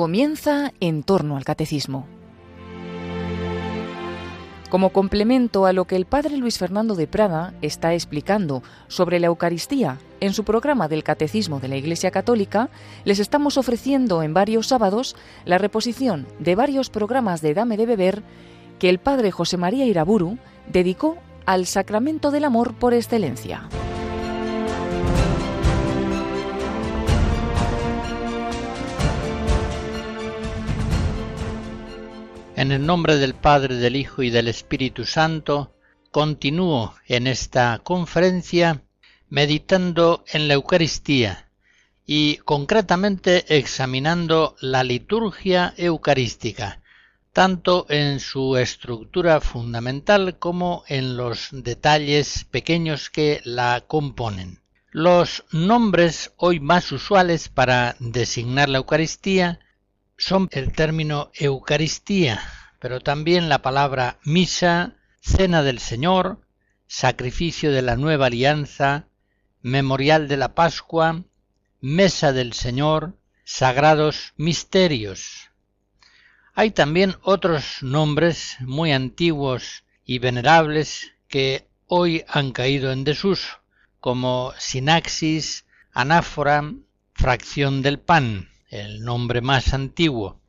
comienza en torno al catecismo. Como complemento a lo que el padre Luis Fernando de Prada está explicando sobre la Eucaristía en su programa del Catecismo de la Iglesia Católica, les estamos ofreciendo en varios sábados la reposición de varios programas de Dame de Beber que el padre José María Iraburu dedicó al sacramento del amor por excelencia. En el nombre del Padre, del Hijo y del Espíritu Santo, continúo en esta conferencia meditando en la Eucaristía y concretamente examinando la liturgia eucarística, tanto en su estructura fundamental como en los detalles pequeños que la componen. Los nombres hoy más usuales para designar la Eucaristía son el término Eucaristía, pero también la palabra misa, cena del Señor, sacrificio de la nueva alianza, memorial de la Pascua, mesa del Señor, sagrados misterios. Hay también otros nombres muy antiguos y venerables que hoy han caído en desuso, como sinaxis, anáfora, fracción del pan el nombre más antiguo.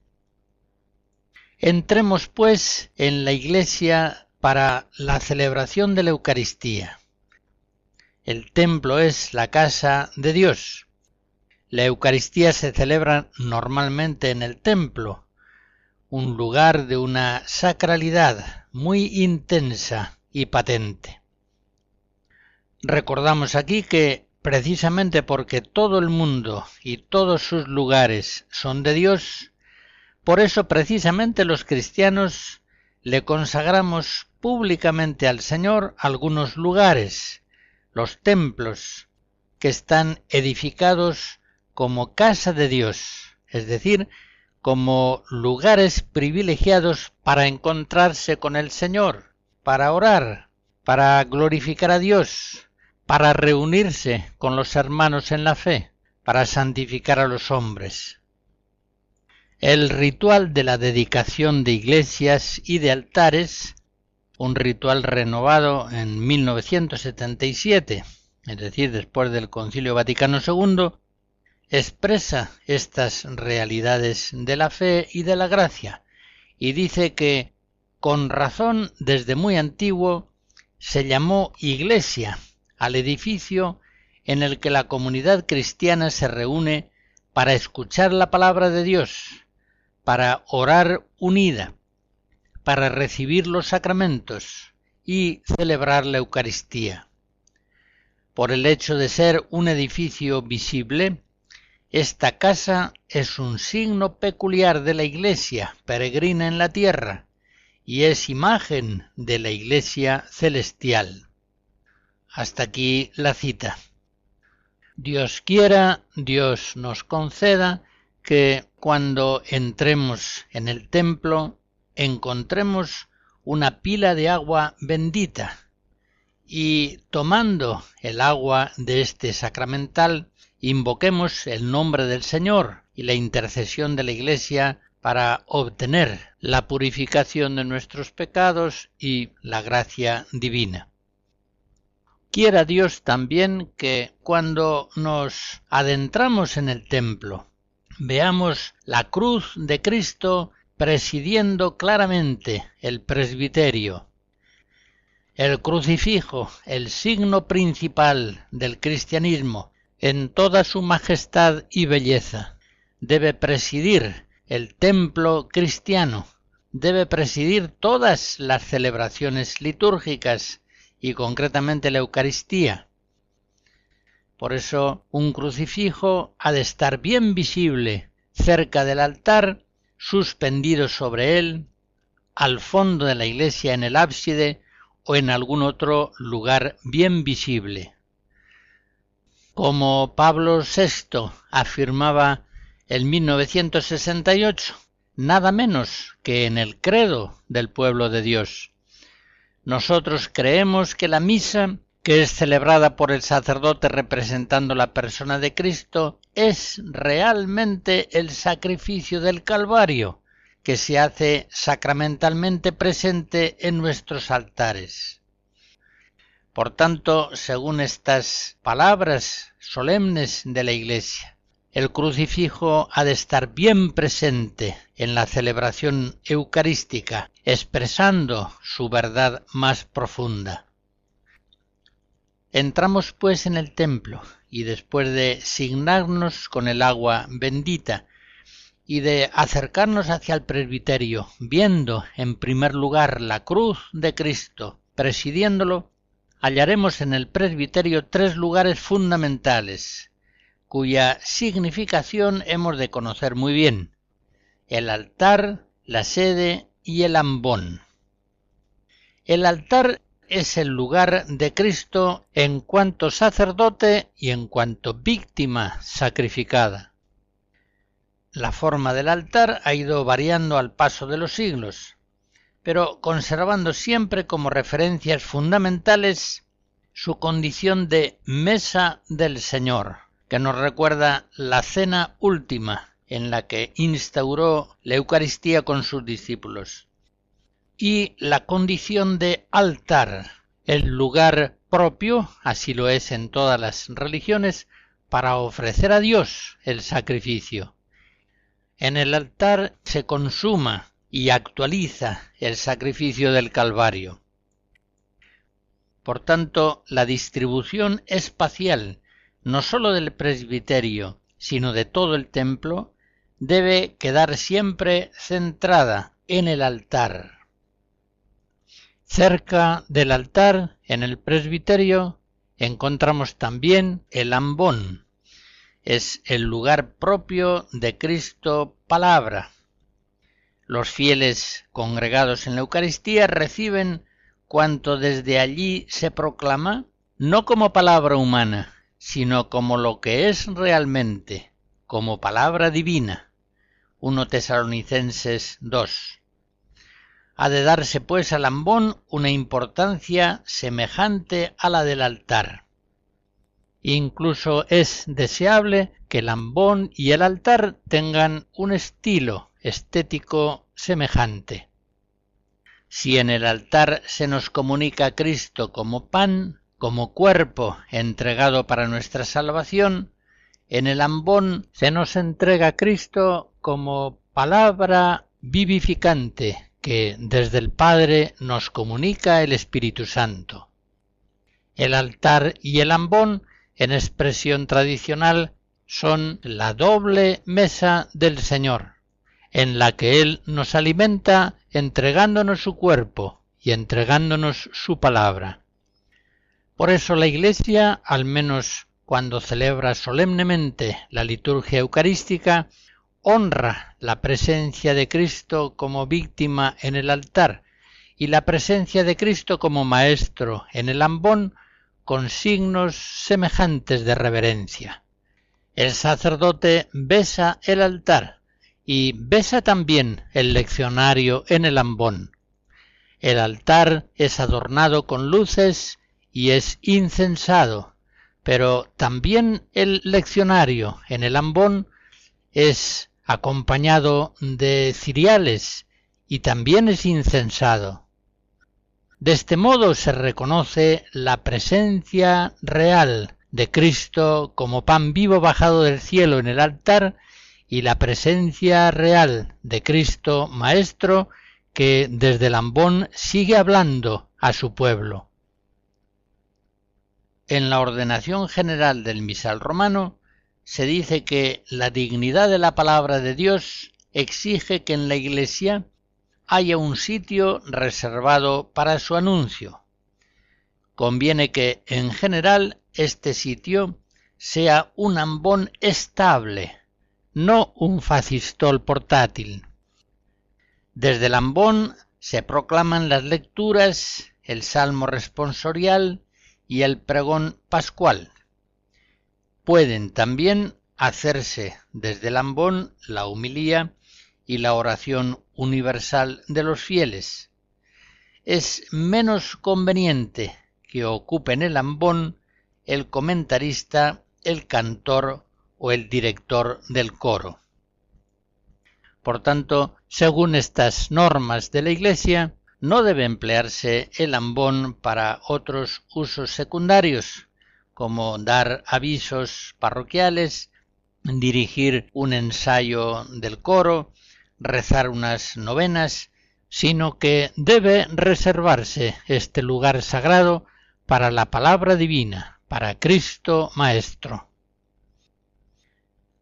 Entremos pues en la iglesia para la celebración de la Eucaristía. El templo es la casa de Dios. La Eucaristía se celebra normalmente en el templo, un lugar de una sacralidad muy intensa y patente. Recordamos aquí que precisamente porque todo el mundo y todos sus lugares son de Dios, por eso precisamente los cristianos le consagramos públicamente al Señor algunos lugares, los templos, que están edificados como casa de Dios, es decir, como lugares privilegiados para encontrarse con el Señor, para orar, para glorificar a Dios, para reunirse con los hermanos en la fe, para santificar a los hombres. El ritual de la dedicación de iglesias y de altares, un ritual renovado en 1977, es decir, después del Concilio Vaticano II, expresa estas realidades de la fe y de la gracia, y dice que, con razón, desde muy antiguo, se llamó iglesia al edificio en el que la comunidad cristiana se reúne para escuchar la palabra de Dios, para orar unida, para recibir los sacramentos y celebrar la Eucaristía. Por el hecho de ser un edificio visible, esta casa es un signo peculiar de la Iglesia peregrina en la tierra y es imagen de la Iglesia celestial. Hasta aquí la cita. Dios quiera, Dios nos conceda que cuando entremos en el templo encontremos una pila de agua bendita y tomando el agua de este sacramental invoquemos el nombre del Señor y la intercesión de la Iglesia para obtener la purificación de nuestros pecados y la gracia divina. Quiera Dios también que cuando nos adentramos en el templo veamos la cruz de Cristo presidiendo claramente el presbiterio. El crucifijo, el signo principal del cristianismo, en toda su majestad y belleza, debe presidir el templo cristiano, debe presidir todas las celebraciones litúrgicas y concretamente la Eucaristía. Por eso un crucifijo ha de estar bien visible cerca del altar, suspendido sobre él, al fondo de la iglesia en el ábside o en algún otro lugar bien visible. Como Pablo VI afirmaba en 1968, nada menos que en el credo del pueblo de Dios. Nosotros creemos que la misa que es celebrada por el sacerdote representando la persona de Cristo, es realmente el sacrificio del Calvario, que se hace sacramentalmente presente en nuestros altares. Por tanto, según estas palabras solemnes de la Iglesia, el crucifijo ha de estar bien presente en la celebración eucarística, expresando su verdad más profunda. Entramos pues en el templo y después de signarnos con el agua bendita y de acercarnos hacia el presbiterio, viendo en primer lugar la cruz de Cristo, presidiéndolo, hallaremos en el presbiterio tres lugares fundamentales, cuya significación hemos de conocer muy bien, el altar, la sede y el ambón. El altar es el lugar de Cristo en cuanto sacerdote y en cuanto víctima sacrificada. La forma del altar ha ido variando al paso de los siglos, pero conservando siempre como referencias fundamentales su condición de mesa del Señor, que nos recuerda la cena última en la que instauró la Eucaristía con sus discípulos y la condición de altar, el lugar propio, así lo es en todas las religiones, para ofrecer a Dios el sacrificio. En el altar se consuma y actualiza el sacrificio del Calvario. Por tanto, la distribución espacial, no sólo del presbiterio, sino de todo el templo, debe quedar siempre centrada en el altar. Cerca del altar, en el presbiterio, encontramos también el ambón. Es el lugar propio de Cristo palabra. Los fieles congregados en la Eucaristía reciben cuanto desde allí se proclama, no como palabra humana, sino como lo que es realmente, como palabra divina. 1 Tesalonicenses 2. Ha de darse pues al ambón una importancia semejante a la del altar. Incluso es deseable que el ambón y el altar tengan un estilo estético semejante. Si en el altar se nos comunica a Cristo como pan, como cuerpo entregado para nuestra salvación, en el ambón se nos entrega a Cristo como palabra vivificante que desde el Padre nos comunica el Espíritu Santo. El altar y el ambón, en expresión tradicional, son la doble mesa del Señor, en la que Él nos alimenta entregándonos su cuerpo y entregándonos su palabra. Por eso la Iglesia, al menos cuando celebra solemnemente la liturgia eucarística, honra la presencia de Cristo como víctima en el altar y la presencia de Cristo como Maestro en el ambón con signos semejantes de reverencia. El sacerdote besa el altar y besa también el leccionario en el ambón. El altar es adornado con luces y es incensado, pero también el leccionario en el ambón es acompañado de ciriales y también es incensado. De este modo se reconoce la presencia real de Cristo como pan vivo bajado del cielo en el altar y la presencia real de Cristo Maestro que desde el ambón sigue hablando a su pueblo. En la ordenación general del misal romano se dice que la dignidad de la palabra de Dios exige que en la Iglesia haya un sitio reservado para su anuncio. Conviene que, en general, este sitio sea un ambón estable, no un facistol portátil. Desde el ambón se proclaman las lecturas, el salmo responsorial y el pregón pascual. Pueden también hacerse desde el ambón la humilía y la oración universal de los fieles. Es menos conveniente que ocupen el ambón el comentarista, el cantor o el director del coro. Por tanto, según estas normas de la Iglesia, no debe emplearse el ambón para otros usos secundarios, como dar avisos parroquiales, dirigir un ensayo del coro, rezar unas novenas, sino que debe reservarse este lugar sagrado para la palabra divina, para Cristo Maestro.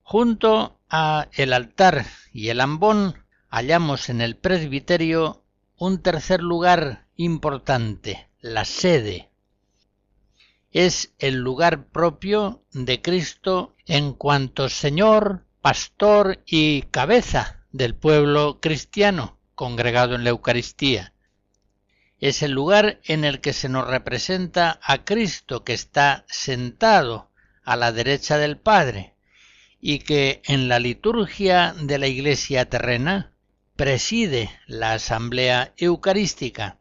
Junto a el altar y el ambón hallamos en el presbiterio un tercer lugar importante, la sede. Es el lugar propio de Cristo en cuanto Señor, pastor y cabeza del pueblo cristiano congregado en la Eucaristía. Es el lugar en el que se nos representa a Cristo que está sentado a la derecha del Padre y que en la liturgia de la Iglesia terrena preside la asamblea eucarística.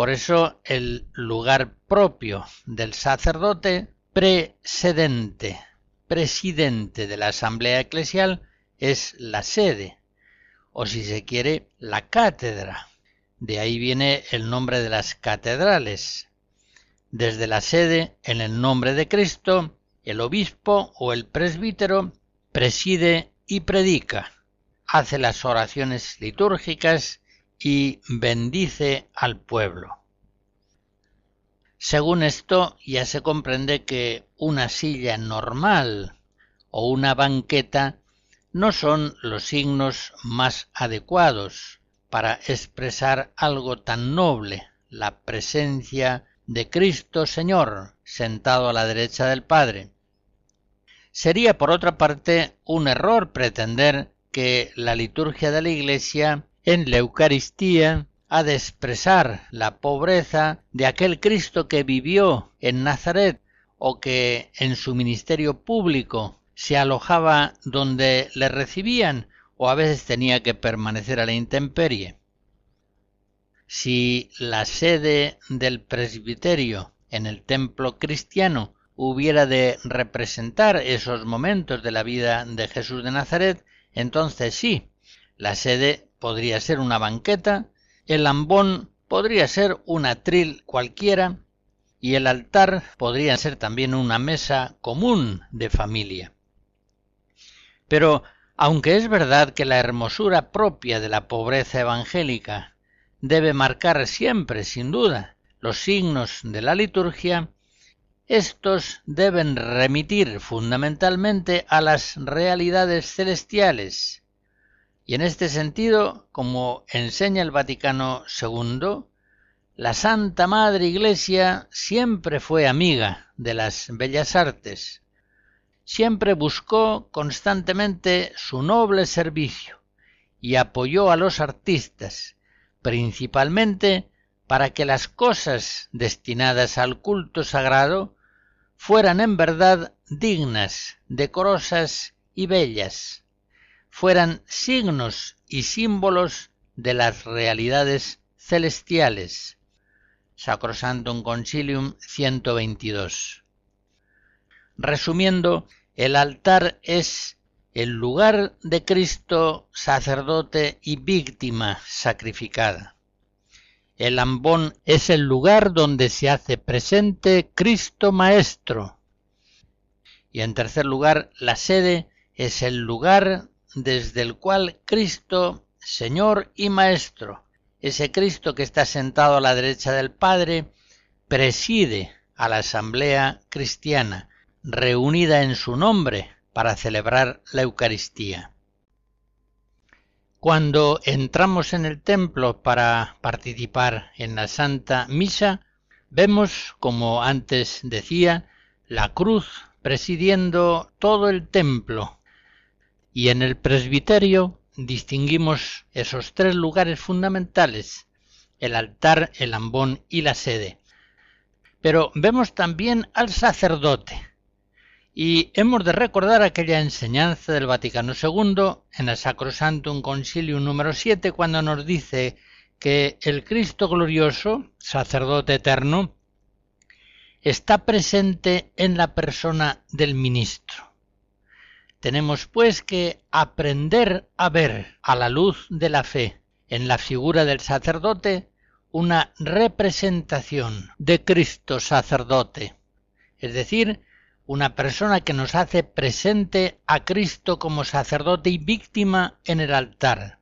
Por eso el lugar propio del sacerdote precedente, presidente de la asamblea eclesial es la sede, o si se quiere, la cátedra. De ahí viene el nombre de las catedrales. Desde la sede, en el nombre de Cristo, el obispo o el presbítero preside y predica, hace las oraciones litúrgicas y bendice al pueblo. Según esto, ya se comprende que una silla normal o una banqueta no son los signos más adecuados para expresar algo tan noble, la presencia de Cristo Señor sentado a la derecha del Padre. Sería, por otra parte, un error pretender que la liturgia de la Iglesia en la Eucaristía ha de expresar la pobreza de aquel Cristo que vivió en Nazaret o que en su ministerio público se alojaba donde le recibían o a veces tenía que permanecer a la intemperie. Si la sede del presbiterio en el templo cristiano hubiera de representar esos momentos de la vida de Jesús de Nazaret, entonces sí, la sede podría ser una banqueta, el ambón podría ser un atril cualquiera, y el altar podría ser también una mesa común de familia. Pero, aunque es verdad que la hermosura propia de la pobreza evangélica debe marcar siempre, sin duda, los signos de la liturgia, estos deben remitir fundamentalmente a las realidades celestiales. Y en este sentido, como enseña el Vaticano II, la Santa Madre Iglesia siempre fue amiga de las bellas artes, siempre buscó constantemente su noble servicio y apoyó a los artistas, principalmente para que las cosas destinadas al culto sagrado fueran en verdad dignas, decorosas y bellas, fueran signos y símbolos de las realidades celestiales. Sacrosantum Concilium 122. Resumiendo, el altar es el lugar de Cristo sacerdote y víctima sacrificada. El ambón es el lugar donde se hace presente Cristo Maestro. Y en tercer lugar, la sede es el lugar desde el cual Cristo, Señor y Maestro, ese Cristo que está sentado a la derecha del Padre, preside a la asamblea cristiana, reunida en su nombre, para celebrar la Eucaristía. Cuando entramos en el templo para participar en la Santa Misa, vemos, como antes decía, la cruz presidiendo todo el templo y en el presbiterio distinguimos esos tres lugares fundamentales, el altar, el ambón y la sede. Pero vemos también al sacerdote, y hemos de recordar aquella enseñanza del Vaticano II en el Sacrosantum Concilium número 7 cuando nos dice que el Cristo glorioso, sacerdote eterno, está presente en la persona del ministro. Tenemos pues que aprender a ver a la luz de la fe en la figura del sacerdote una representación de Cristo sacerdote, es decir, una persona que nos hace presente a Cristo como sacerdote y víctima en el altar,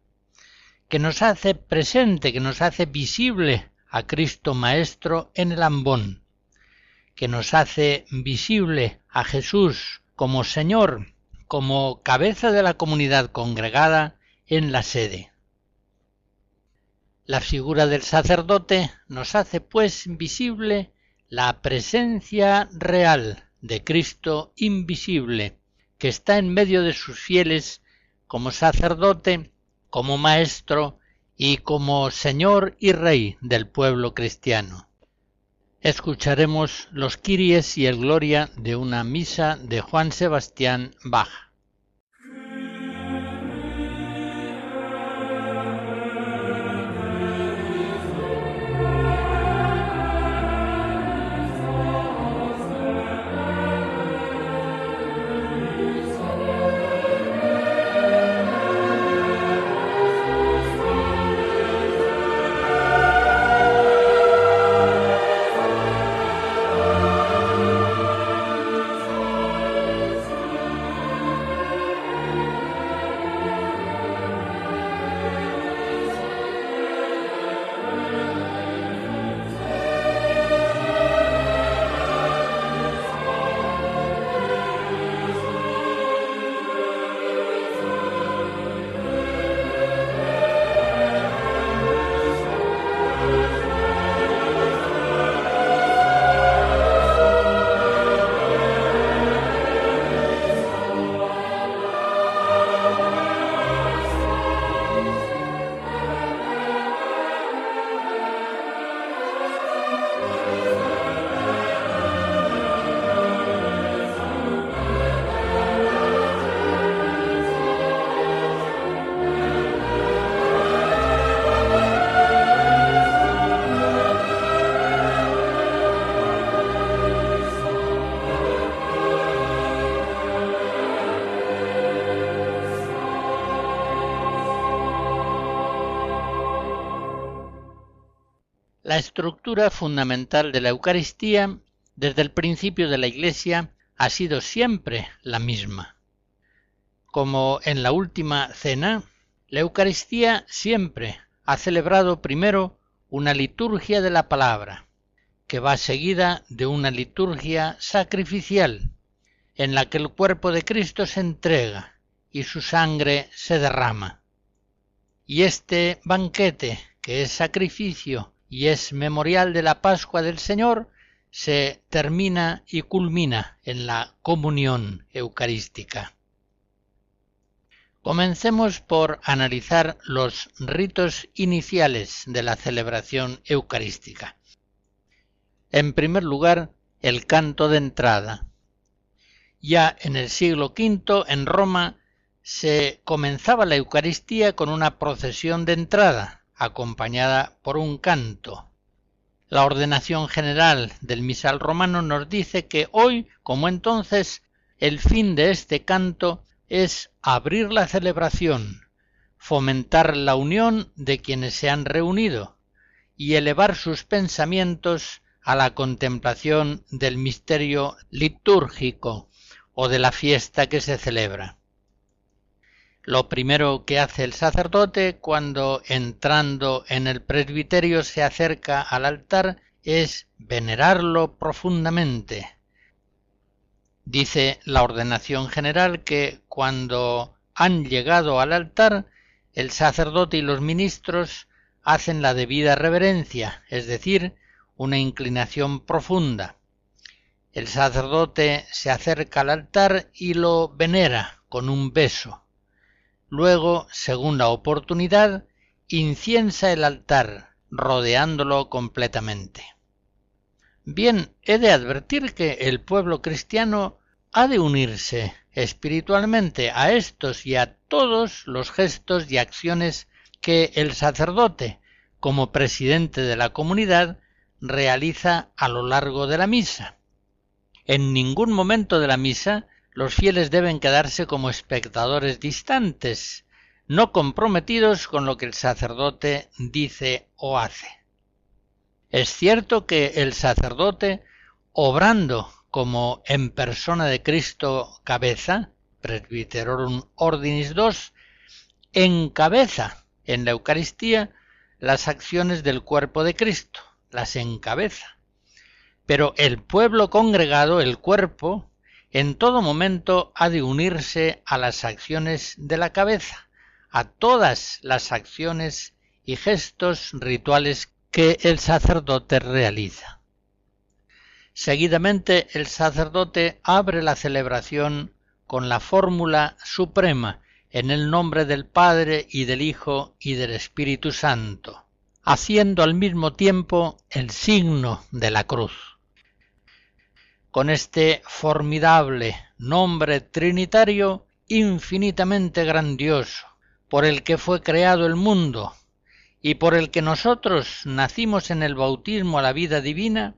que nos hace presente, que nos hace visible a Cristo Maestro en el ambón, que nos hace visible a Jesús como Señor, como cabeza de la comunidad congregada en la sede. La figura del sacerdote nos hace pues visible la presencia real de Cristo invisible, que está en medio de sus fieles como sacerdote, como maestro y como Señor y Rey del pueblo cristiano. Escucharemos los Kiries y el Gloria de una misa de Juan Sebastián Bach. Estructura fundamental de la Eucaristía desde el principio de la Iglesia ha sido siempre la misma. Como en la última cena, la Eucaristía siempre ha celebrado primero una liturgia de la palabra, que va seguida de una liturgia sacrificial, en la que el cuerpo de Cristo se entrega y su sangre se derrama. Y este banquete, que es sacrificio y es memorial de la Pascua del Señor, se termina y culmina en la comunión eucarística. Comencemos por analizar los ritos iniciales de la celebración eucarística. En primer lugar, el canto de entrada. Ya en el siglo V en Roma se comenzaba la Eucaristía con una procesión de entrada, acompañada por un canto. La ordenación general del misal romano nos dice que hoy, como entonces, el fin de este canto es abrir la celebración, fomentar la unión de quienes se han reunido y elevar sus pensamientos a la contemplación del misterio litúrgico o de la fiesta que se celebra. Lo primero que hace el sacerdote cuando entrando en el presbiterio se acerca al altar es venerarlo profundamente. Dice la ordenación general que cuando han llegado al altar, el sacerdote y los ministros hacen la debida reverencia, es decir, una inclinación profunda. El sacerdote se acerca al altar y lo venera con un beso. Luego, según la oportunidad, inciensa el altar, rodeándolo completamente. Bien, he de advertir que el pueblo cristiano ha de unirse espiritualmente a estos y a todos los gestos y acciones que el sacerdote, como presidente de la comunidad, realiza a lo largo de la misa. En ningún momento de la misa los fieles deben quedarse como espectadores distantes, no comprometidos con lo que el sacerdote dice o hace. Es cierto que el sacerdote, obrando como en persona de Cristo cabeza, Presbyterorum Ordinis II, encabeza en la Eucaristía las acciones del cuerpo de Cristo, las encabeza. Pero el pueblo congregado, el cuerpo, en todo momento ha de unirse a las acciones de la cabeza, a todas las acciones y gestos rituales que el sacerdote realiza. Seguidamente el sacerdote abre la celebración con la fórmula suprema en el nombre del Padre y del Hijo y del Espíritu Santo, haciendo al mismo tiempo el signo de la cruz. Con este formidable nombre trinitario infinitamente grandioso, por el que fue creado el mundo y por el que nosotros nacimos en el bautismo a la vida divina,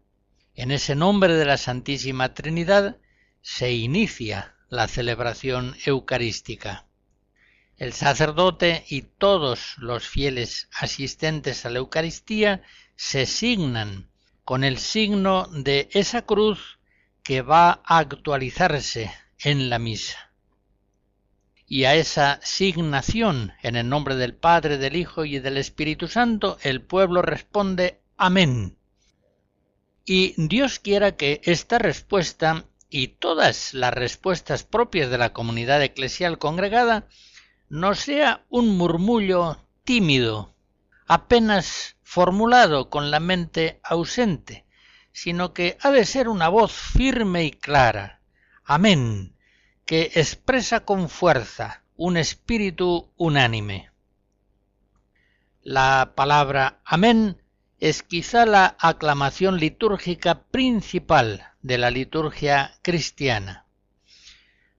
en ese nombre de la Santísima Trinidad se inicia la celebración eucarística. El sacerdote y todos los fieles asistentes a la Eucaristía se signan con el signo de esa cruz que va a actualizarse en la misa. Y a esa signación en el nombre del Padre, del Hijo y del Espíritu Santo, el pueblo responde Amén. Y Dios quiera que esta respuesta y todas las respuestas propias de la comunidad eclesial congregada no sea un murmullo tímido, apenas formulado con la mente ausente, sino que ha de ser una voz firme y clara. Amén, que expresa con fuerza un espíritu unánime. La palabra amén es quizá la aclamación litúrgica principal de la liturgia cristiana.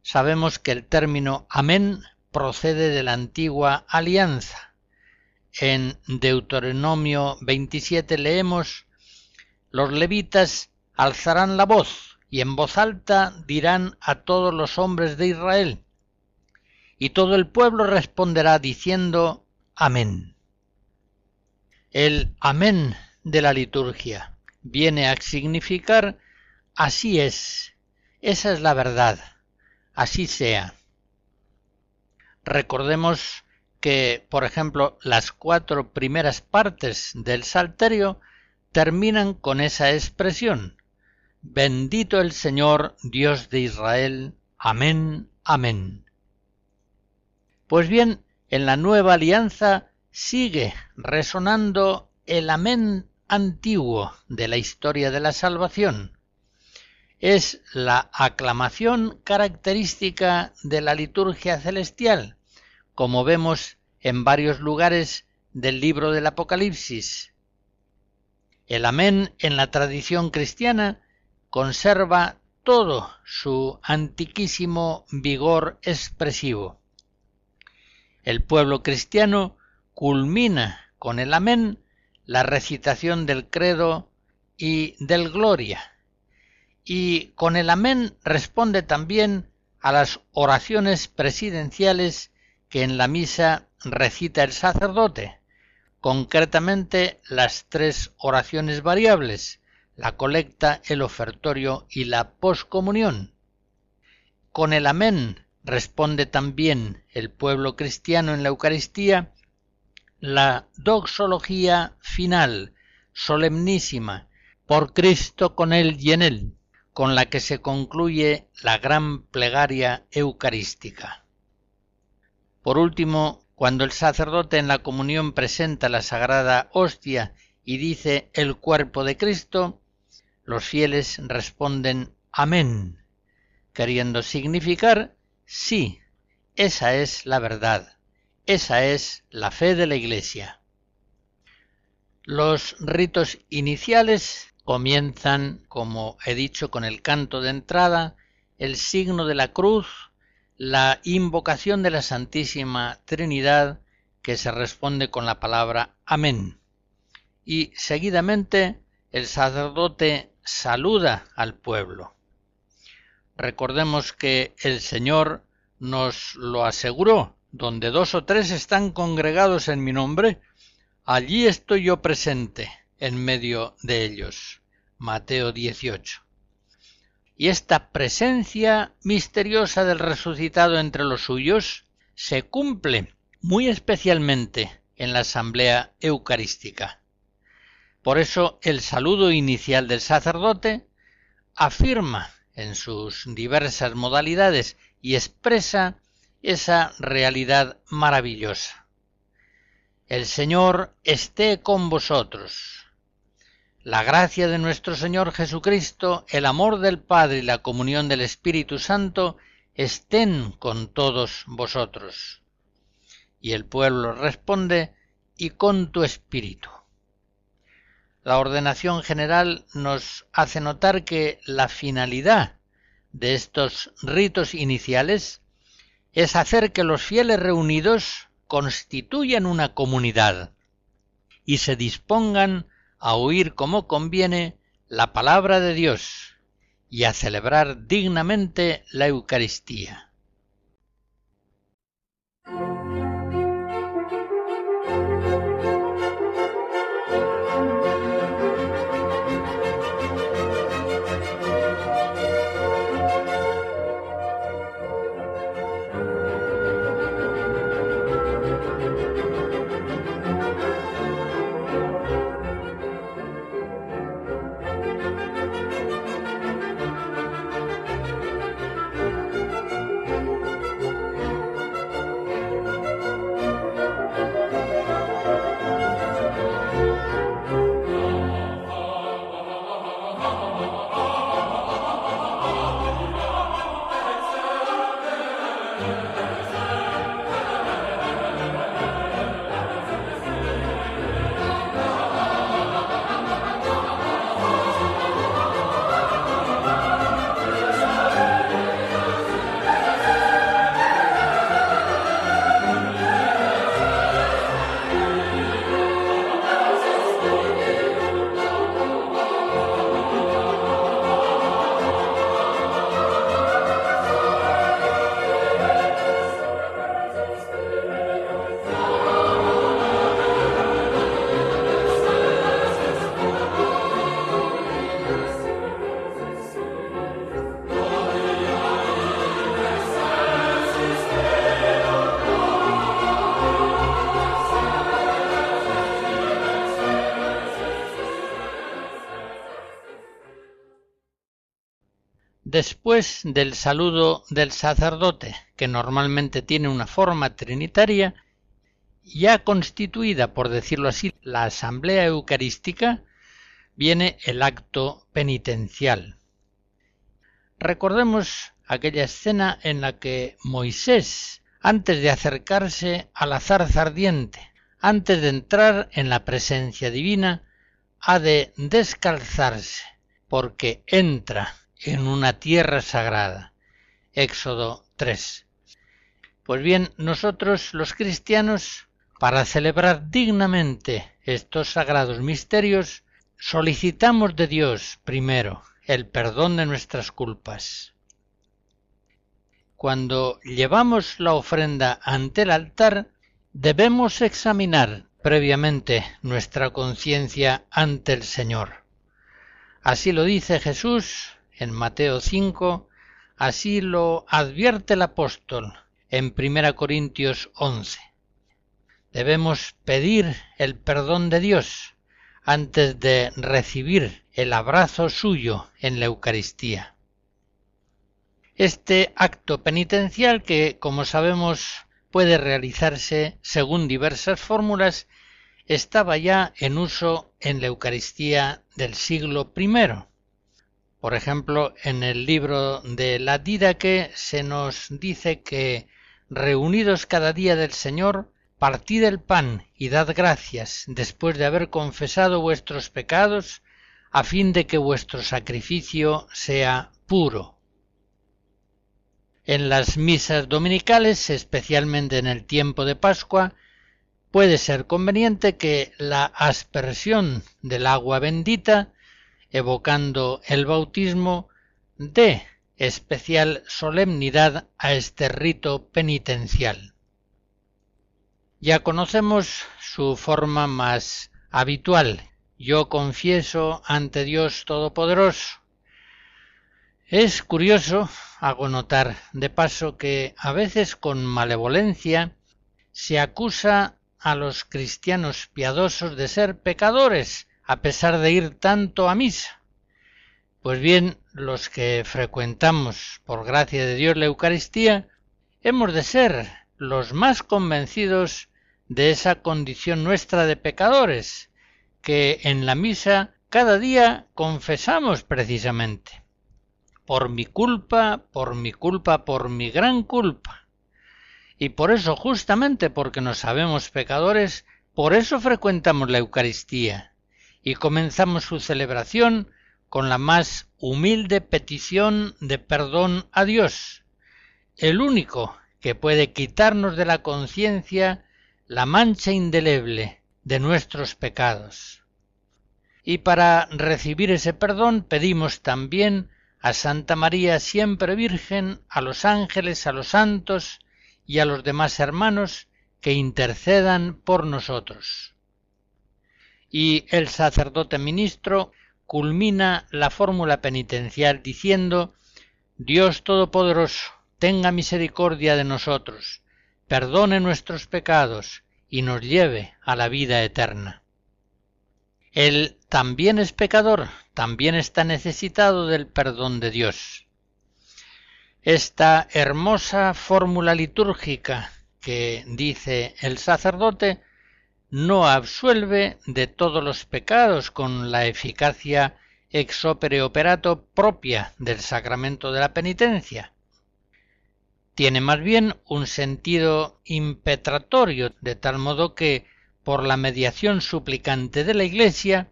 Sabemos que el término amén procede de la antigua alianza. En Deuteronomio 27 leemos Los levitas alzarán la voz y en voz alta dirán a todos los hombres de Israel. Y todo el pueblo responderá diciendo Amén. El amén de la liturgia viene a significar así es, esa es la verdad, así sea. Recordemos que, por ejemplo, las cuatro primeras partes del Salterio terminan con esa expresión. Bendito el Señor Dios de Israel. Amén, amén. Pues bien, en la nueva alianza sigue resonando el amén antiguo de la historia de la salvación. Es la aclamación característica de la liturgia celestial, como vemos en varios lugares del libro del Apocalipsis. El amén en la tradición cristiana conserva todo su antiquísimo vigor expresivo. El pueblo cristiano culmina con el amén la recitación del credo y del gloria. Y con el amén responde también a las oraciones presidenciales que en la misa recita el sacerdote, concretamente las tres oraciones variables, la colecta, el ofertorio y la poscomunión. Con el amén responde también el pueblo cristiano en la Eucaristía la doxología final, solemnísima, por Cristo con él y en él, con la que se concluye la gran plegaria eucarística. Por último, cuando el sacerdote en la comunión presenta la sagrada hostia y dice el cuerpo de Cristo, los fieles responden Amén, queriendo significar sí, esa es la verdad. Esa es la fe de la Iglesia. Los ritos iniciales comienzan, como he dicho, con el canto de entrada, el signo de la cruz, la invocación de la Santísima Trinidad, que se responde con la palabra Amén. y seguidamente el sacerdote saluda al pueblo. Recordemos que el Señor nos lo aseguró, donde dos o tres están congregados en mi nombre, allí estoy yo presente en medio de ellos. Mateo 18. Y esta presencia misteriosa del resucitado entre los suyos se cumple muy especialmente en la asamblea eucarística. Por eso el saludo inicial del sacerdote afirma en sus diversas modalidades y expresa esa realidad maravillosa. El Señor esté con vosotros. La gracia de nuestro Señor Jesucristo, el amor del Padre y la comunión del Espíritu Santo estén con todos vosotros. Y el pueblo responde, y con tu espíritu. La ordenación general nos hace notar que la finalidad de estos ritos iniciales es hacer que los fieles reunidos constituyan una comunidad y se dispongan a oír como conviene la palabra de Dios y a celebrar dignamente la Eucaristía. Después del saludo del sacerdote, que normalmente tiene una forma trinitaria, ya constituida, por decirlo así, la asamblea eucarística, viene el acto penitencial. Recordemos aquella escena en la que Moisés, antes de acercarse a la zarza ardiente, antes de entrar en la presencia divina, ha de descalzarse, porque entra en una tierra sagrada. Éxodo 3. Pues bien, nosotros los cristianos, para celebrar dignamente estos sagrados misterios, solicitamos de Dios primero el perdón de nuestras culpas. Cuando llevamos la ofrenda ante el altar, debemos examinar previamente nuestra conciencia ante el Señor. Así lo dice Jesús en Mateo 5, así lo advierte el apóstol en 1 Corintios 11. Debemos pedir el perdón de Dios antes de recibir el abrazo suyo en la Eucaristía. Este acto penitencial que, como sabemos, puede realizarse según diversas fórmulas, estaba ya en uso en la Eucaristía del siglo I por ejemplo, en el libro de la Didaque se nos dice que reunidos cada día del Señor, partid el pan y dad gracias después de haber confesado vuestros pecados, a fin de que vuestro sacrificio sea puro. En las misas dominicales, especialmente en el tiempo de Pascua, puede ser conveniente que la aspersión del agua bendita, evocando el bautismo, dé especial solemnidad a este rito penitencial. Ya conocemos su forma más habitual. Yo confieso ante Dios Todopoderoso. Es curioso, hago notar de paso, que a veces con malevolencia se acusa a los cristianos piadosos de ser pecadores, a pesar de ir tanto a misa. Pues bien, los que frecuentamos, por gracia de Dios, la Eucaristía, hemos de ser los más convencidos de esa condición nuestra de pecadores, que en la misa cada día confesamos precisamente. Por mi culpa, por mi culpa, por mi gran culpa. Y por eso, justamente porque nos sabemos pecadores, por eso frecuentamos la Eucaristía y comenzamos su celebración con la más humilde petición de perdón a Dios, el único que puede quitarnos de la conciencia la mancha indeleble de nuestros pecados. Y para recibir ese perdón pedimos también a Santa María siempre Virgen, a los ángeles, a los santos, y a los demás hermanos que intercedan por nosotros. Y el sacerdote ministro culmina la fórmula penitencial diciendo Dios Todopoderoso, tenga misericordia de nosotros, perdone nuestros pecados y nos lleve a la vida eterna. Él también es pecador, también está necesitado del perdón de Dios. Esta hermosa fórmula litúrgica que dice el sacerdote no absuelve de todos los pecados con la eficacia ex opere operato propia del sacramento de la penitencia. Tiene más bien un sentido impetratorio, de tal modo que, por la mediación suplicante de la Iglesia,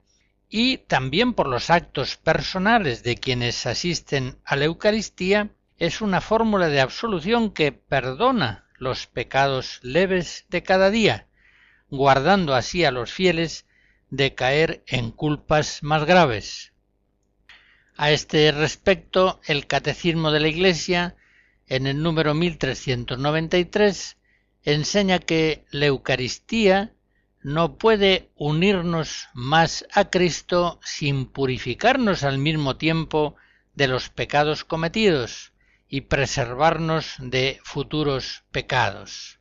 y también por los actos personales de quienes asisten a la Eucaristía, es una fórmula de absolución que perdona los pecados leves de cada día, guardando así a los fieles de caer en culpas más graves. A este respecto, el Catecismo de la Iglesia, en el número 1393, enseña que la Eucaristía no puede unirnos más a Cristo sin purificarnos al mismo tiempo de los pecados cometidos, y preservarnos de futuros pecados.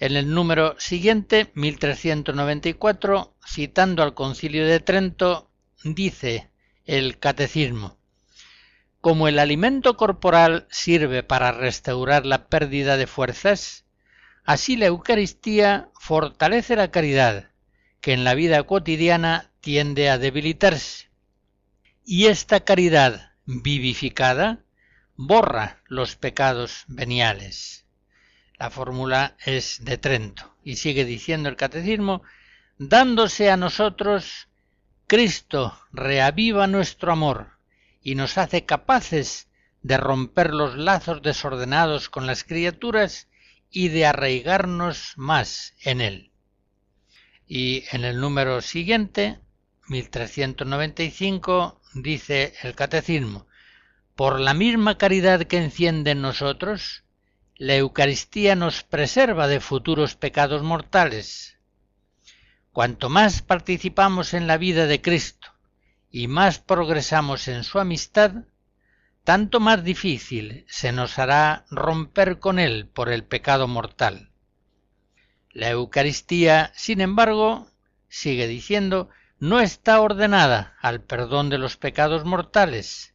En el número siguiente, 1394, citando al concilio de Trento, dice el catecismo, como el alimento corporal sirve para restaurar la pérdida de fuerzas, así la Eucaristía fortalece la caridad, que en la vida cotidiana tiende a debilitarse. Y esta caridad vivificada borra los pecados veniales. La fórmula es de Trento y sigue diciendo el catecismo, dándose a nosotros, Cristo reaviva nuestro amor y nos hace capaces de romper los lazos desordenados con las criaturas y de arraigarnos más en él. Y en el número siguiente, 1395, dice el catecismo, por la misma caridad que enciende en nosotros, la Eucaristía nos preserva de futuros pecados mortales. Cuanto más participamos en la vida de Cristo y más progresamos en su amistad, tanto más difícil se nos hará romper con Él por el pecado mortal. La Eucaristía, sin embargo, sigue diciendo, no está ordenada al perdón de los pecados mortales,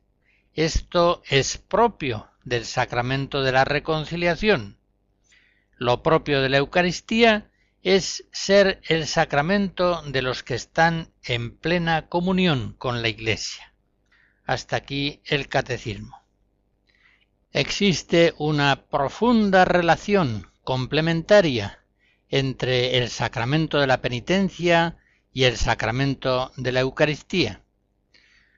esto es propio del sacramento de la reconciliación. Lo propio de la Eucaristía es ser el sacramento de los que están en plena comunión con la Iglesia. Hasta aquí el catecismo. Existe una profunda relación complementaria entre el sacramento de la penitencia y el sacramento de la Eucaristía.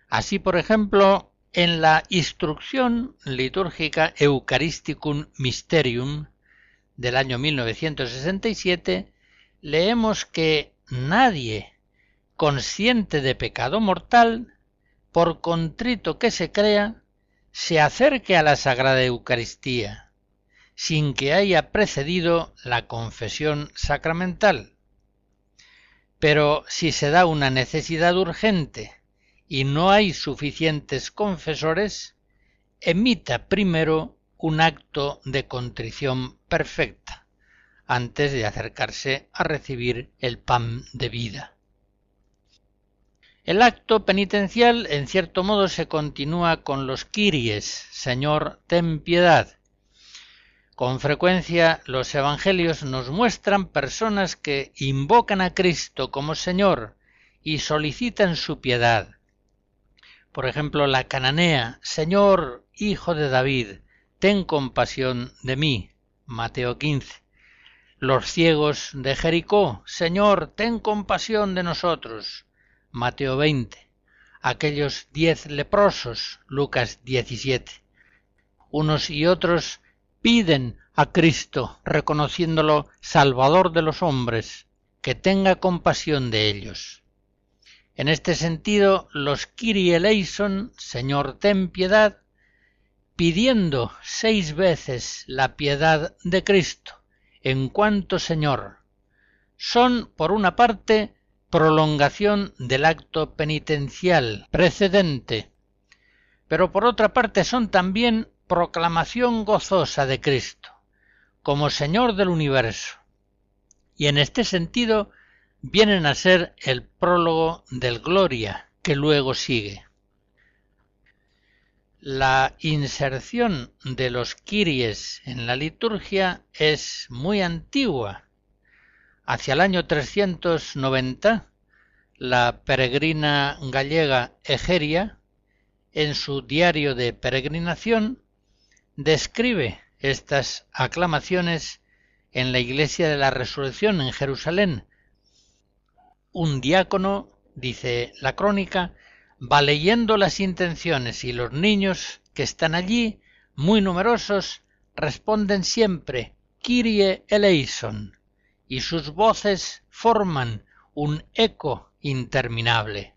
Así, por ejemplo, en la instrucción litúrgica Eucharisticum Mysterium del año 1967, leemos que nadie consciente de pecado mortal, por contrito que se crea, se acerque a la Sagrada Eucaristía, sin que haya precedido la confesión sacramental. Pero si se da una necesidad urgente y no hay suficientes confesores, emita primero un acto de contrición perfecta, antes de acercarse a recibir el pan de vida. El acto penitencial en cierto modo se continúa con los kiries, Señor, ten piedad. Con frecuencia los evangelios nos muestran personas que invocan a Cristo como Señor y solicitan su piedad. Por ejemplo, la cananea, Señor, Hijo de David, ten compasión de mí. Mateo 15. Los ciegos de Jericó, Señor, ten compasión de nosotros. Mateo 20, aquellos diez leprosos, Lucas 17. Unos y otros piden a Cristo, reconociéndolo Salvador de los hombres, que tenga compasión de ellos. En este sentido, los Kyrie eleison, Señor, ten piedad, pidiendo seis veces la piedad de Cristo, en cuanto Señor, son, por una parte, prolongación del acto penitencial precedente, pero por otra parte son también proclamación gozosa de Cristo, como Señor del universo, y en este sentido vienen a ser el prólogo del Gloria que luego sigue. La inserción de los Kiries en la liturgia es muy antigua Hacia el año 390, la peregrina gallega Egeria, en su diario de peregrinación, describe estas aclamaciones en la iglesia de la resurrección en Jerusalén. Un diácono, dice la crónica, va leyendo las intenciones y los niños que están allí, muy numerosos, responden siempre Kyrie eleison, y sus voces forman un eco interminable.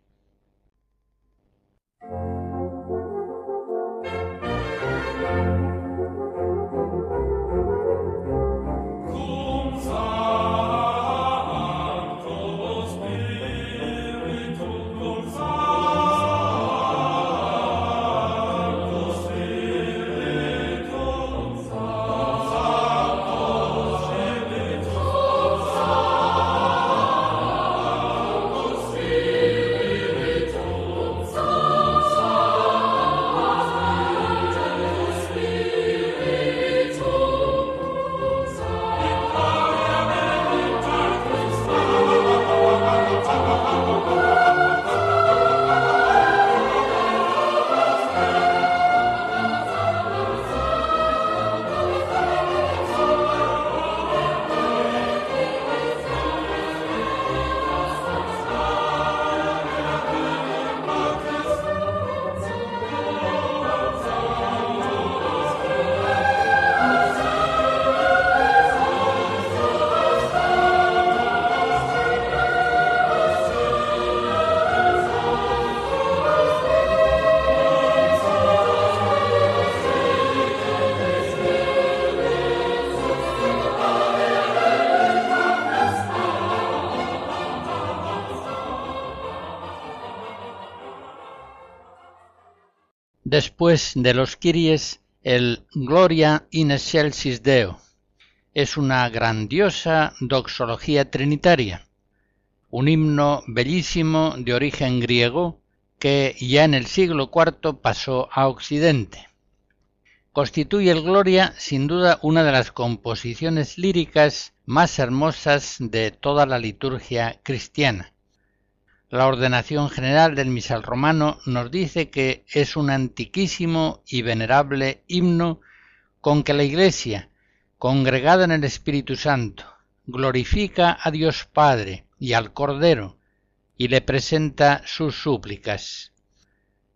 Después de los Kyries, el Gloria in excelsis Deo. Es una grandiosa doxología trinitaria, un himno bellísimo de origen griego que ya en el siglo IV pasó a Occidente. Constituye el Gloria sin duda una de las composiciones líricas más hermosas de toda la liturgia cristiana la ordenación general del misal romano nos dice que es un antiquísimo y venerable himno con que la Iglesia, congregada en el Espíritu Santo, glorifica a Dios Padre y al Cordero y le presenta sus súplicas.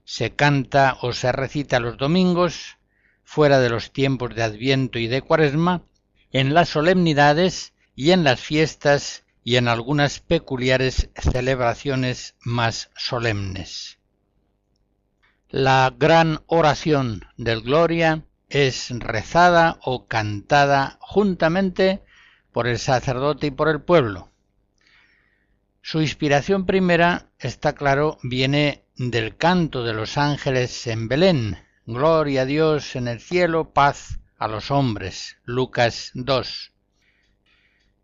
Se canta o se recita los domingos, fuera de los tiempos de Adviento y de Cuaresma, en las solemnidades y en las fiestas y en algunas peculiares celebraciones más solemnes. La gran oración del Gloria es rezada o cantada juntamente por el sacerdote y por el pueblo. Su inspiración primera, está claro, viene del canto de los ángeles en Belén. Gloria a Dios en el cielo, paz a los hombres. Lucas 2.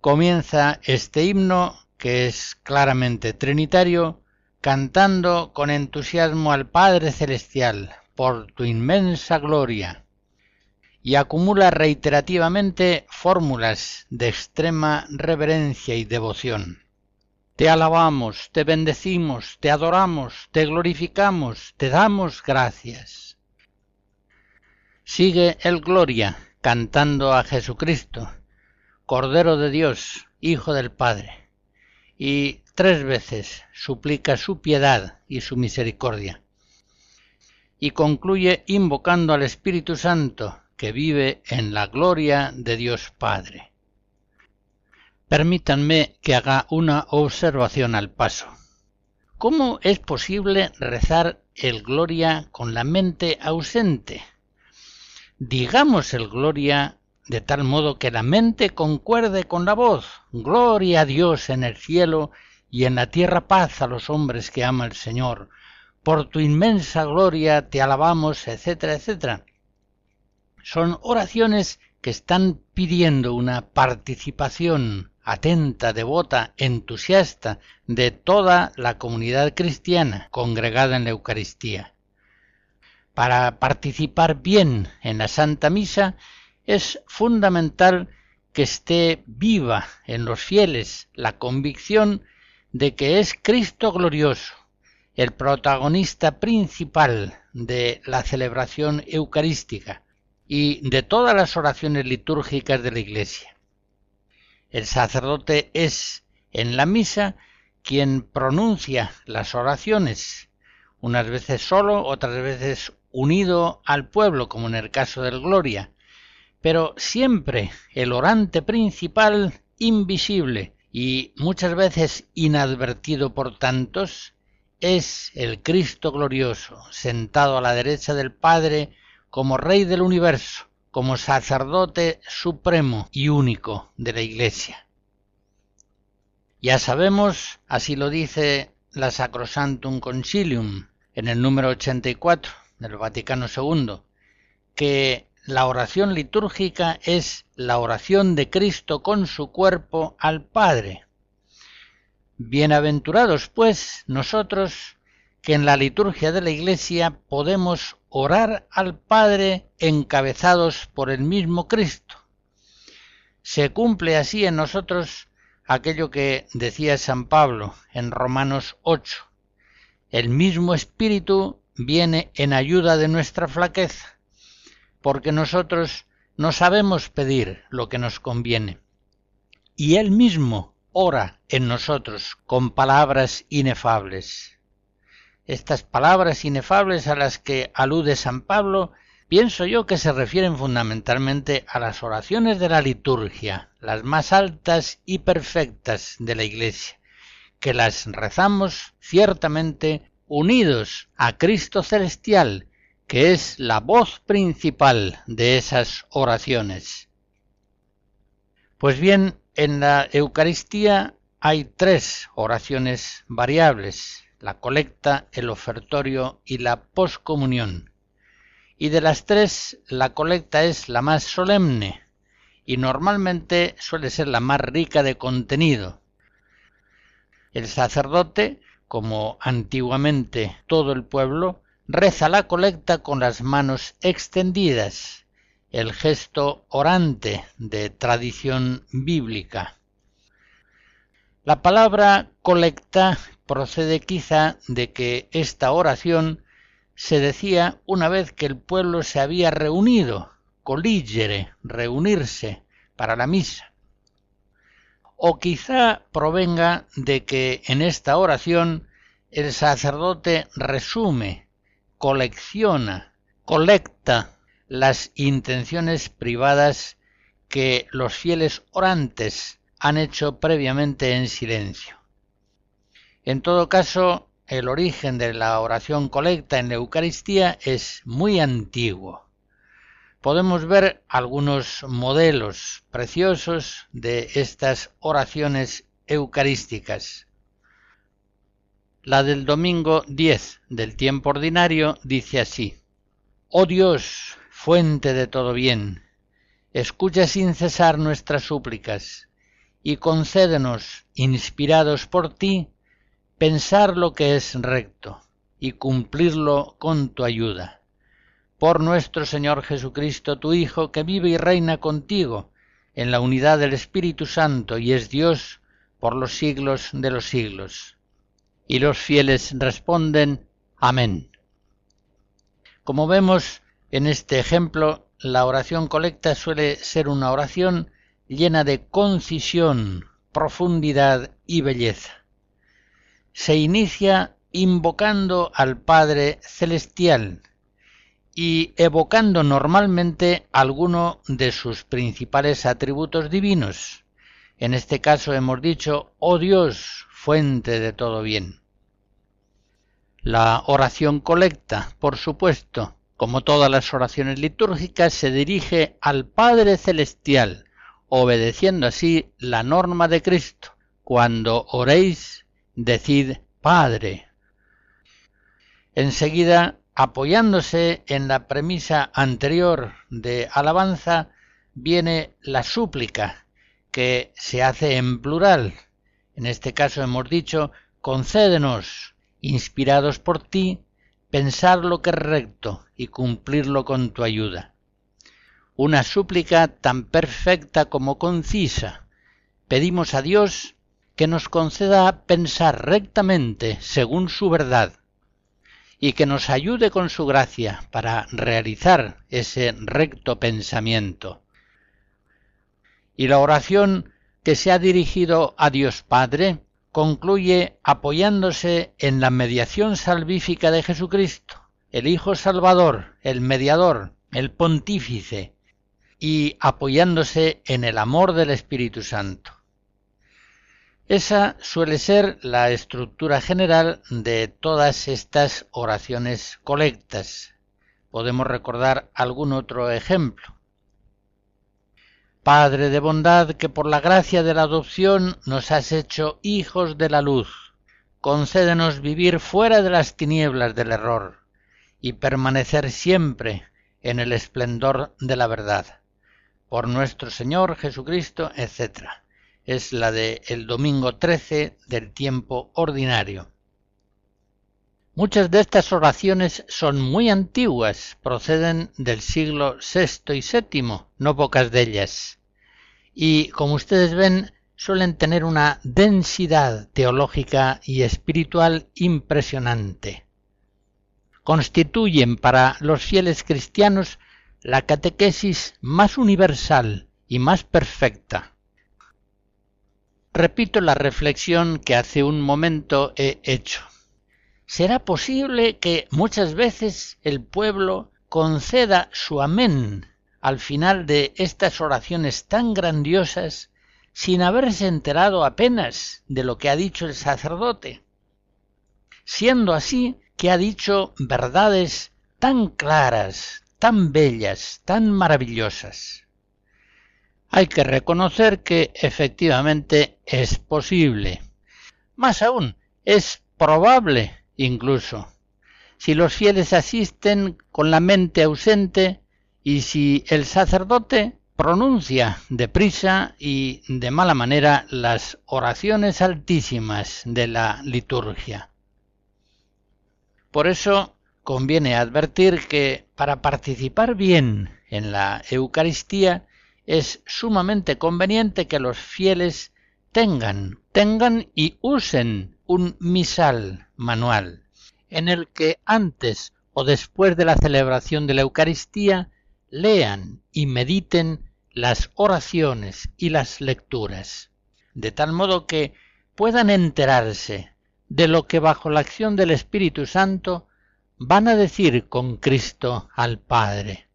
Comienza este himno, que es claramente trinitario, cantando con entusiasmo al Padre Celestial por tu inmensa gloria, y acumula reiterativamente fórmulas de extrema reverencia y devoción. Te alabamos, te bendecimos, te adoramos, te glorificamos, te damos gracias. Sigue el Gloria cantando a Jesucristo, Cordero de Dios, Hijo del Padre, y tres veces suplica su piedad y su misericordia. Y concluye invocando al Espíritu Santo, que vive en la gloria de Dios Padre. Permítanme que haga una observación al paso. ¿Cómo es posible rezar el Gloria con la mente ausente? Digamos el Gloria de tal modo que la mente concuerde con la voz. Gloria a Dios en el cielo y en la tierra paz a los hombres que ama el Señor. Por tu inmensa gloria te alabamos, etcétera, etcétera. Son oraciones que están pidiendo una participación atenta, devota, entusiasta de toda la comunidad cristiana congregada en la Eucaristía. Para participar bien en la Santa Misa es fundamental que esté viva en los fieles la convicción de que es Cristo glorioso, el protagonista principal de la celebración eucarística y de todas las oraciones litúrgicas de la Iglesia. El sacerdote es en la misa quien pronuncia las oraciones, unas veces solo, otras veces unido al pueblo, como en el caso del Gloria, pero siempre el orante principal invisible, y muchas veces inadvertido por tantos, es el Cristo glorioso, sentado a la derecha del Padre como Rey del universo, como sacerdote supremo y único de la Iglesia. Ya sabemos, así lo dice la Sacrosantum Concilium en el número 84 del Vaticano II, que la oración litúrgica es la oración de Cristo con su cuerpo al Padre. Bienaventurados, pues, nosotros que en la liturgia de la Iglesia podemos orar al Padre encabezados por el mismo Cristo. Se cumple así en nosotros aquello que decía San Pablo en Romanos 8. El mismo Espíritu viene en ayuda de nuestra flaqueza porque nosotros no sabemos pedir lo que nos conviene. Y Él mismo ora en nosotros con palabras inefables. Estas palabras inefables a las que alude San Pablo, pienso yo que se refieren fundamentalmente a las oraciones de la liturgia, las más altas y perfectas de la Iglesia, que las rezamos ciertamente unidos a Cristo celestial, que es la voz principal de esas oraciones. Pues bien, en la Eucaristía hay tres oraciones variables, la colecta, el ofertorio y la poscomunión. Y de las tres, la colecta es la más solemne y normalmente suele ser la más rica de contenido. El sacerdote, como antiguamente todo el pueblo, reza la colecta con las manos extendidas, el gesto orante de tradición bíblica. La palabra colecta procede quizá de que esta oración se decía una vez que el pueblo se había reunido, coligere, reunirse para la misa. O quizá provenga de que en esta oración el sacerdote resume colecciona, colecta las intenciones privadas que los fieles orantes han hecho previamente en silencio. En todo caso, el origen de la oración colecta en la Eucaristía es muy antiguo. Podemos ver algunos modelos preciosos de estas oraciones eucarísticas. La del domingo 10 del tiempo ordinario dice así, Oh Dios, fuente de todo bien, escucha sin cesar nuestras súplicas y concédenos, inspirados por ti, pensar lo que es recto y cumplirlo con tu ayuda. Por nuestro Señor Jesucristo, tu Hijo, que vive y reina contigo en la unidad del Espíritu Santo y es Dios por los siglos de los siglos. Y los fieles responden, Amén. Como vemos en este ejemplo, la oración colecta suele ser una oración llena de concisión, profundidad y belleza. Se inicia invocando al Padre Celestial y evocando normalmente alguno de sus principales atributos divinos. En este caso hemos dicho, oh Dios, fuente de todo bien. La oración colecta, por supuesto, como todas las oraciones litúrgicas, se dirige al Padre Celestial, obedeciendo así la norma de Cristo. Cuando oréis, decid Padre. Enseguida, apoyándose en la premisa anterior de alabanza, viene la súplica, que se hace en plural. En este caso hemos dicho, concédenos, inspirados por ti, pensar lo que es recto y cumplirlo con tu ayuda. Una súplica tan perfecta como concisa. Pedimos a Dios que nos conceda pensar rectamente según su verdad y que nos ayude con su gracia para realizar ese recto pensamiento. Y la oración que se ha dirigido a Dios Padre concluye apoyándose en la mediación salvífica de Jesucristo, el Hijo Salvador, el mediador, el pontífice, y apoyándose en el amor del Espíritu Santo. Esa suele ser la estructura general de todas estas oraciones colectas. Podemos recordar algún otro ejemplo. Padre de bondad, que por la gracia de la adopción nos has hecho hijos de la luz, concédenos vivir fuera de las tinieblas del error y permanecer siempre en el esplendor de la verdad. Por nuestro Señor Jesucristo, etc. Es la de el domingo 13 del tiempo ordinario. Muchas de estas oraciones son muy antiguas, proceden del siglo VI y VII, no pocas de ellas y como ustedes ven suelen tener una densidad teológica y espiritual impresionante. Constituyen para los fieles cristianos la catequesis más universal y más perfecta. Repito la reflexión que hace un momento he hecho. ¿Será posible que muchas veces el pueblo conceda su amén al final de estas oraciones tan grandiosas sin haberse enterado apenas de lo que ha dicho el sacerdote, siendo así que ha dicho verdades tan claras, tan bellas, tan maravillosas. Hay que reconocer que efectivamente es posible. Más aún, es probable incluso. Si los fieles asisten con la mente ausente, y si el sacerdote pronuncia deprisa y de mala manera las oraciones altísimas de la liturgia. Por eso conviene advertir que para participar bien en la Eucaristía es sumamente conveniente que los fieles tengan, tengan y usen un misal manual, en el que antes o después de la celebración de la Eucaristía lean y mediten las oraciones y las lecturas, de tal modo que puedan enterarse de lo que bajo la acción del Espíritu Santo van a decir con Cristo al Padre.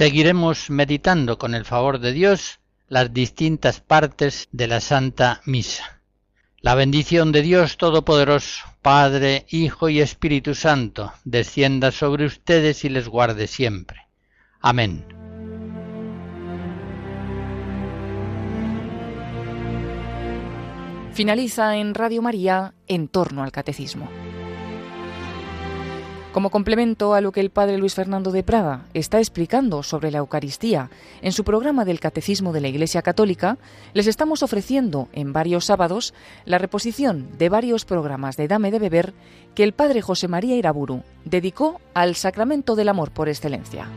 Seguiremos meditando con el favor de Dios las distintas partes de la Santa Misa. La bendición de Dios Todopoderoso, Padre, Hijo y Espíritu Santo, descienda sobre ustedes y les guarde siempre. Amén. Finaliza en Radio María en torno al catecismo. Como complemento a lo que el padre Luis Fernando de Prada está explicando sobre la Eucaristía en su programa del Catecismo de la Iglesia Católica, les estamos ofreciendo en varios sábados la reposición de varios programas de Dame de Beber que el padre José María Iraburu dedicó al sacramento del amor por excelencia.